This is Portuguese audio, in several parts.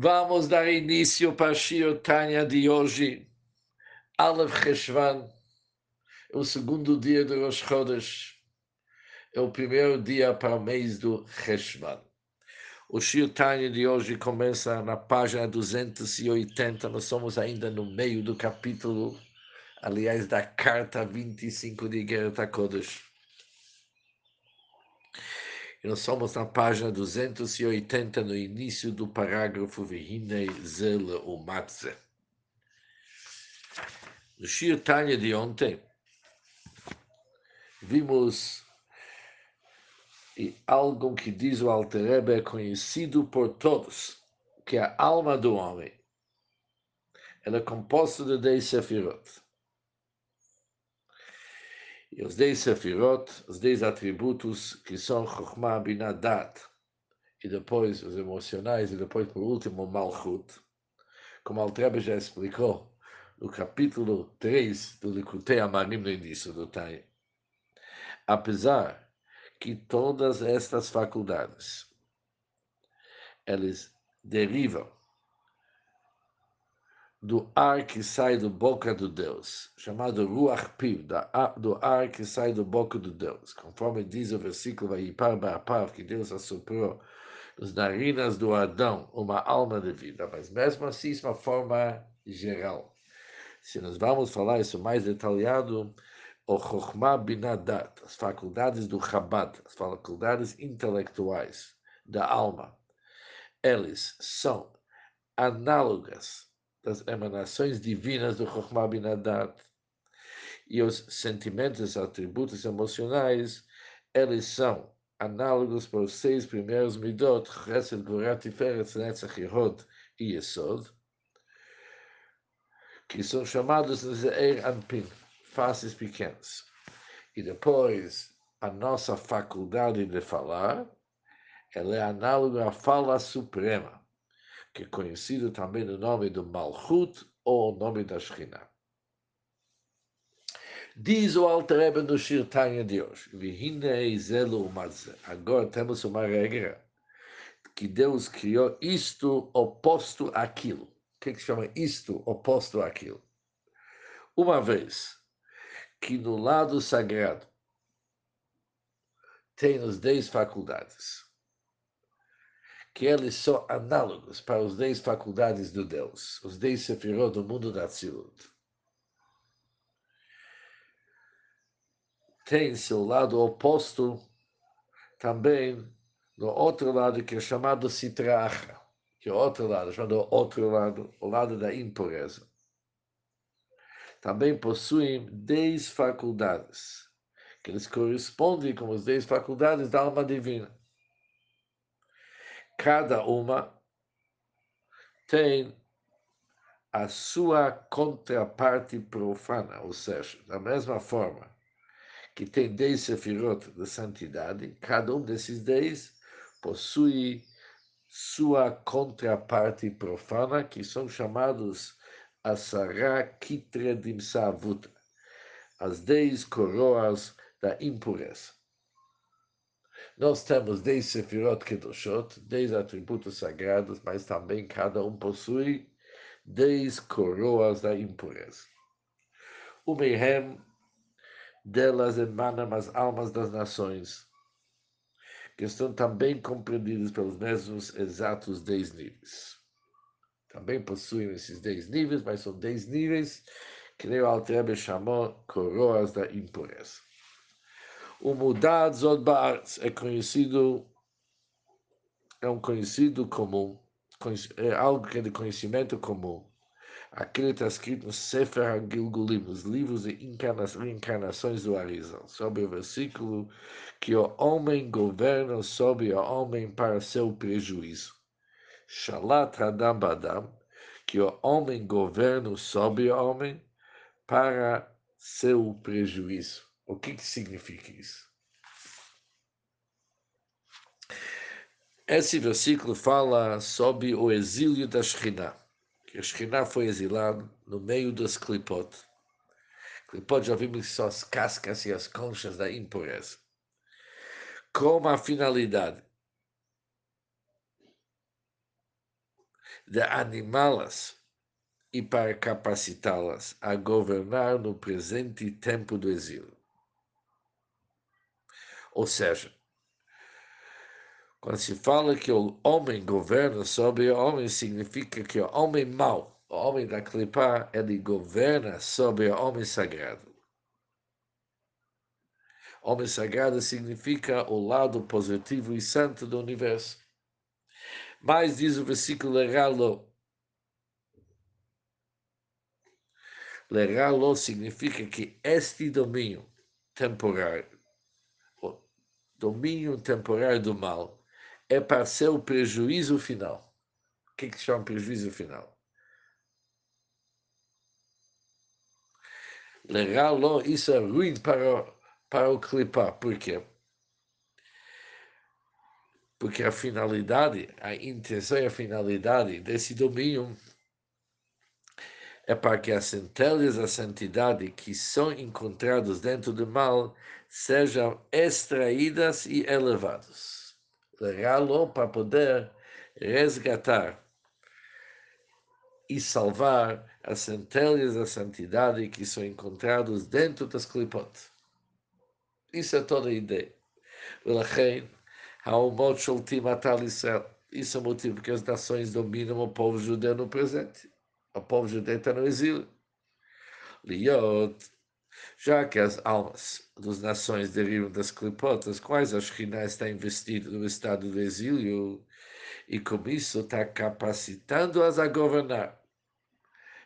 Vamos dar início para a Shir Tanya de hoje, Aleph Cheshvan, o segundo dia do Rosh Chodesh, é o primeiro dia para o mês do Cheshvan. O Shir Tanya de hoje começa na página 280, nós somos ainda no meio do capítulo, aliás, da carta 25 de Gerata Kodesh. E nós somos na página 280, no início do parágrafo Vihinei Zel o Matze. No Shir Tanya de ontem, vimos algo que diz o Alterebe é conhecido por todos, que a alma do homem ela é composta de 10 sefirot. E os dez sefirot, os dez atributos que são Chokhmah Binadat, e depois os emocionais, e depois, por último, Malchut, como Altrebe já explicou no capítulo 3 do Likutei Amarim no início do Tai. Apesar que todas estas faculdades, elas derivam do ar que sai do boca do Deus, chamado Ruach Piv, do ar que sai do boca do Deus, conforme diz o versículo Vayipar Ba'apav, que Deus assoprou nas narinas do Adão uma alma de vida, mas mesmo assim isso é uma forma geral. Se nós vamos falar isso mais detalhado, o Chokhmah Binadat, as faculdades do Chabad, as faculdades intelectuais da alma, eles são análogas das emanações divinas do Chokhmah Binadat. E os sentimentos, atributos emocionais, eles são análogos para os seis primeiros midot, Chesed, Gorat, Tiferet, Netzach, Yehod e Yesod, que são chamados de Zeir Anpin, faces pequenas. E depois, a nossa faculdade de falar, ela é análoga à fala suprema que é conhecido também no nome do Malchut ou o nome da Shekhinah. Diz o Alter Rebbe no Shirtanya de hoje, agora temos uma regra, que Deus criou isto oposto àquilo. O que, que chama isto oposto àquilo? Uma vez que no lado sagrado tem as dez faculdades, que eles são análogos para os dez faculdades do Deus, os dez sefirot do mundo da Tzilut. Tem seu lado oposto também no outro lado que é chamado Sitracha, que é outro lado, chamado outro lado, o lado da impureza. Também possuem dez faculdades, que eles correspondem com as dez faculdades da alma divina cada uma tem a sua contraparte profana, ou seja, da mesma forma que tem dez sefirot de santidade, cada um desses dez possui sua contraparte profana, que são chamados Asara Kitredim Savuta, as dez coroas da impureza. Nós temos dez Sefirot Kedoshot, dez atributos sagrados, mas também cada um possui dez coroas da impureza. O Mehem delas emanam as almas das nações, que estão também compreendidas pelos mesmos exatos dez níveis. Também possuem esses dez níveis, mas são dez níveis que o Altrebe chamou coroas da impureza. O Mudad Zod é conhecido, é um conhecido comum, é algo que é de conhecimento comum. Aquilo está escrito no Sefer HaGilgulim, nos livros de encarnações do Arizal, sobre o versículo que o homem governa sobre o homem para seu prejuízo. Shalat Hadam Badam, que o homem governa sobre o homem para seu prejuízo. O que, que significa isso? Esse versículo fala sobre o exílio da Shekhinah. Que a Shekhinah foi exilada no meio dos clipot. Clipot já vimos são as cascas e as conchas da impureza. Com a finalidade de animá-las e para capacitá-las a governar no presente tempo do exílio. Ou seja, quando se fala que o homem governa sobre o homem, significa que o homem mau, o homem da clipa, ele governa sobre o homem sagrado. Homem sagrado significa o lado positivo e santo do universo. Mas diz o versículo Leralo. Leralo significa que este domínio temporário, o domínio temporário do mal, é para ser o prejuízo final. O que, é que chama prejuízo final? Leralo, isso é ruim para, para o clipar. Por quê? porque a finalidade, a intenção e a finalidade desse domínio é para que as centelhas da santidade que são encontradas dentro do mal sejam extraídas e elevadas. Legalo para poder resgatar e salvar as centelhas da santidade que são encontradas dentro das clipot. Isso é toda a ideia. Haomot Sholtim Atal Israel. Isso é o motivo que as nações dominam o povo judeu no presente. O povo judeu está no exílio. Liot, já que as almas das nações derivam das clipotas, quais a Shekhinah está investida no estado do exílio, e com isso está capacitando-as a governar.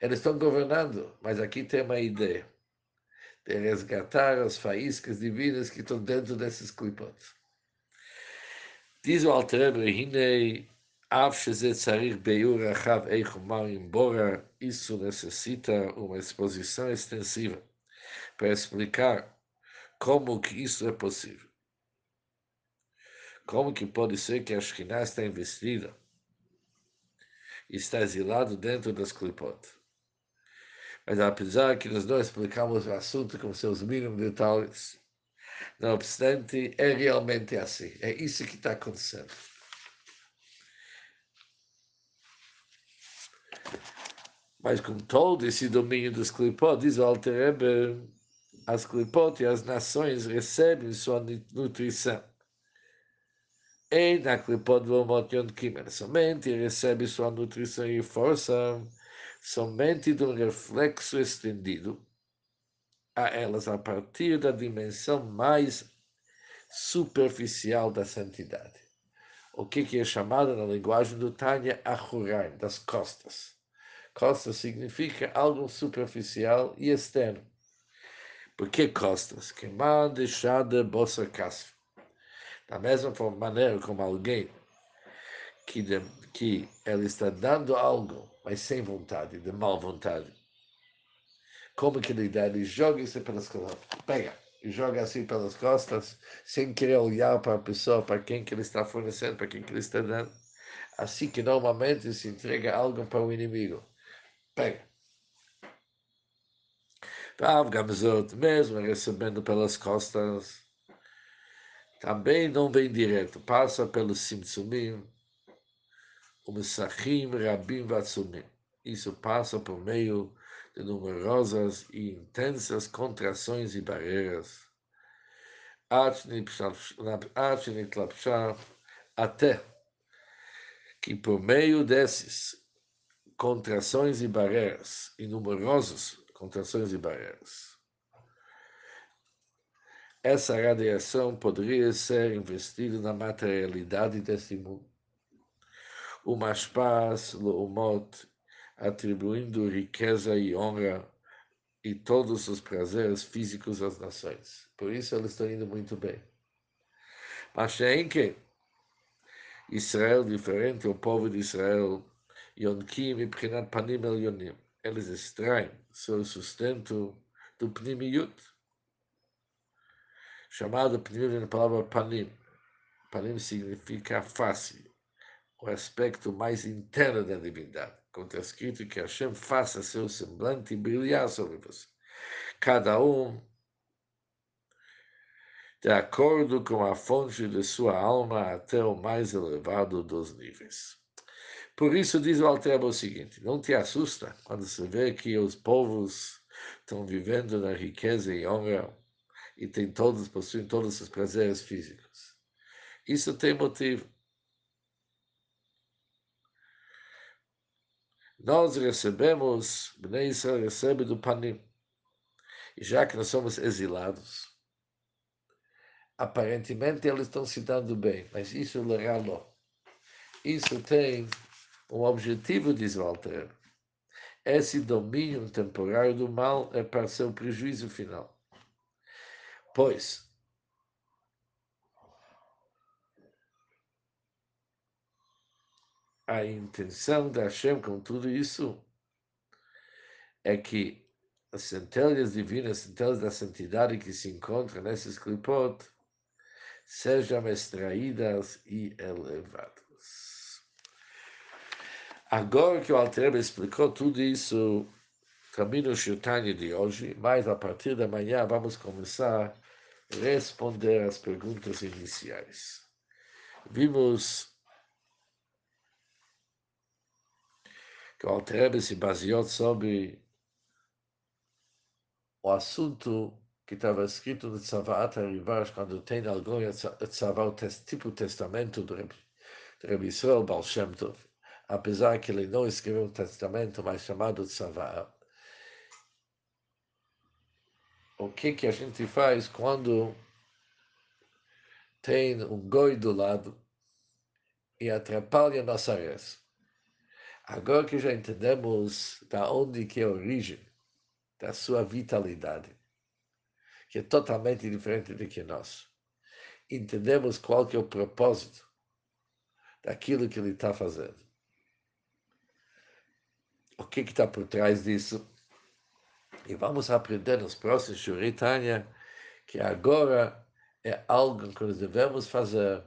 Eles estão governando, mas aqui tem uma ideia de resgatar as faíscas divinas que estão dentro desses clipotas. Diz o Alter Hine, Av Shezet Tzarich Beiur Achav Eichumar, embora isso necessita uma exposição extensiva para explicar como que isso é possível. Como que pode ser que a Shekhinah está investida e está exilado dentro das clipot? Mas apesar que nós não explicamos o assunto com seus mínimos detalhes, não obstante, é realmente assim. É isso que está acontecendo. Mas com todo esse domínio dos clipot, diz o Alter as clipot e as nações recebem sua nutrição. E na clipot do Omot Yom somente recebe sua nutrição e força somente de um reflexo estendido a elas a partir da dimensão mais superficial da santidade. O que, é chamado na linguagem do Tânia Ahuraim, das costas. Costas significa algo superficial e externo. Por que costas? Que mal deixada bossa casfa. Da mesma maneira como alguém que, de, que ele está dando algo, mas sem vontade, de mal vontade, como que ele dá? Ele joga isso pelas costas, pega e joga assim pelas costas, sem querer olhar para a pessoa, para quem que ele está fornecendo, para quem que ele está dando. Assim que normalmente se entrega algo para o inimigo. Pega. Rav Gamzot, mesmo recebendo pelas costas, também não vem direto, passa pelos Simtsumim, o Messachim, Rabim Vatsumim. Isso passa por meio de numerosas e intensas contrações e barreiras, até que por meio desses contrações e barreiras, e numerosas contrações e barreiras, essa radiação poderia ser investida na materialidade desse mundo. O Mashpas, Loomot atribuindo riqueza e honra e todos os prazeres físicos às nações. Por isso eles estão indo muito bem. Mas em que Israel diferente, o povo de Israel, Yonkim e Prinat Panim El Yonim, eles extraem seu sustento do Pnimiyut, chamado Pnimiyut na palavra Panim. Panim significa face, o aspecto mais interno da divindade como está escrito, que Hashem faça seu semblante brilhar sobre você. Cada um de acordo com a fonte de sua alma até o mais elevado dos níveis. Por isso diz o Altreba o seguinte, não te assusta quando se vê que os povos estão vivendo na riqueza e honra e tem todos, possuem todos os prazeres físicos. Isso tem motivo. Nós recebemos, Bnei Israel recebe do Panim. E já que nós somos exilados, aparentemente eles estão se dando bem, mas isso é ralo. Isso tem um objetivo, diz Walter. Esse domínio temporário do mal é para seu prejuízo final. Pois, a intenção da Hashem com tudo isso é que as centelhas divinas, as centelhas da santidade que se encontram nesses clipot, sejam extraídas e elevadas. Agora que o Altreba explicou tudo isso, caminho Shirtanya de hoje, mas a partir da manhã vamos começar a responder as perguntas iniciais. Vimos que o Altreba se baseou sobre o assunto que estava escrito no Tzavaat Arivash, quando tem algum Tzavaat, tipo testamento do Rebbe Israel Baal Shem Tov, apesar que ele não escreveu um testamento, mas chamado Tzavaat. O que, que a gente faz quando tem um goi do lado e atrapalha nossa res? Agora que já entendemos da onde que é a origem da sua vitalidade, que é totalmente diferente do que nós. Entendemos qual que é o propósito daquilo que ele está fazendo. O que está por trás disso? E vamos aprender nos próximos Shuritanya que agora é algo que nós devemos fazer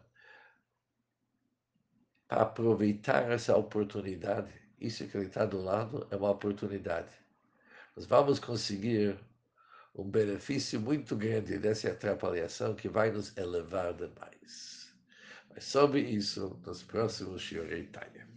para aproveitar essa oportunidade. Isso que ele está do lado é uma oportunidade nós vamos conseguir um benefício muito grande dessa atrapalhação que vai nos elevar demais. Mas sobre isso, nos próximos Shiorei Tanya.